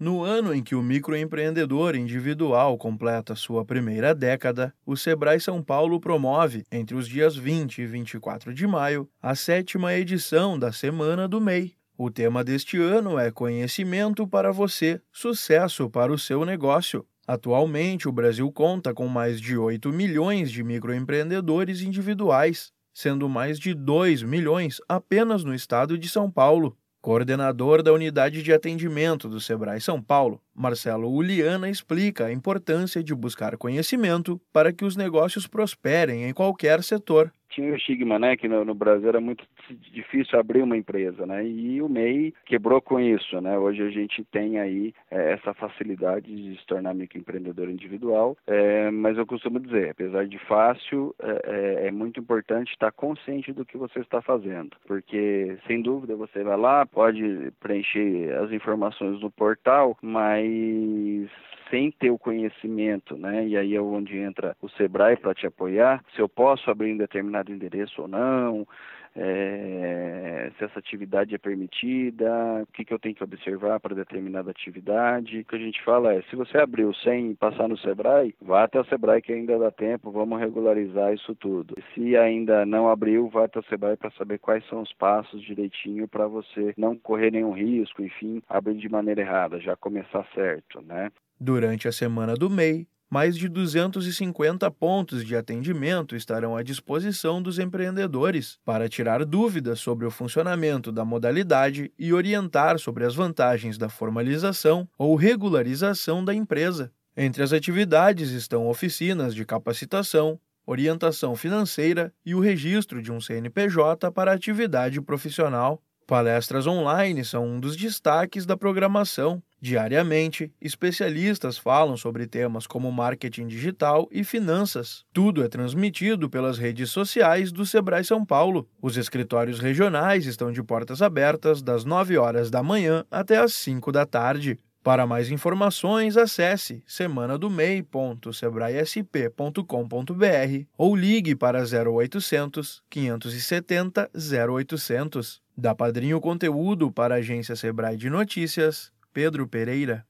No ano em que o microempreendedor individual completa sua primeira década, o Sebrae São Paulo promove, entre os dias 20 e 24 de maio, a sétima edição da Semana do MEI. O tema deste ano é Conhecimento para você, sucesso para o seu negócio. Atualmente, o Brasil conta com mais de 8 milhões de microempreendedores individuais, sendo mais de 2 milhões apenas no estado de São Paulo. Coordenador da Unidade de Atendimento do Sebrae São Paulo, Marcelo Uliana explica a importância de buscar conhecimento para que os negócios prosperem em qualquer setor tinha o estigma, né, que no, no, Brasil era muito difícil abrir uma empresa, né, e o MEI quebrou com isso, né, hoje a gente tem aí é, essa facilidade de se tornar microempreendedor individual, é, mas eu costumo dizer, apesar de fácil, é, é, é muito importante estar consciente do que você está fazendo, porque sem dúvida você vai lá, pode preencher as informações no portal, mas sem ter o conhecimento, né? E aí é onde entra o Sebrae para te apoiar, se eu posso abrir um determinado endereço ou não, se essa atividade é permitida, o que, que eu tenho que observar para determinada atividade. O que a gente fala é, se você abriu sem passar no Sebrae, vá até o Sebrae que ainda dá tempo, vamos regularizar isso tudo. Se ainda não abriu, vá até o Sebrae para saber quais são os passos direitinho para você não correr nenhum risco, enfim, abrir de maneira errada, já começar certo, né? Durante a semana do MEI, mais de 250 pontos de atendimento estarão à disposição dos empreendedores para tirar dúvidas sobre o funcionamento da modalidade e orientar sobre as vantagens da formalização ou regularização da empresa. Entre as atividades estão oficinas de capacitação, orientação financeira e o registro de um CNPJ para atividade profissional. Palestras online são um dos destaques da programação. Diariamente, especialistas falam sobre temas como marketing digital e finanças. Tudo é transmitido pelas redes sociais do Sebrae São Paulo. Os escritórios regionais estão de portas abertas das 9 horas da manhã até as 5 da tarde. Para mais informações, acesse semanadomei.sebraesp.com.br ou ligue para 0800 570 0800. Da Padrinho Conteúdo para a agência Sebrae de Notícias, Pedro Pereira.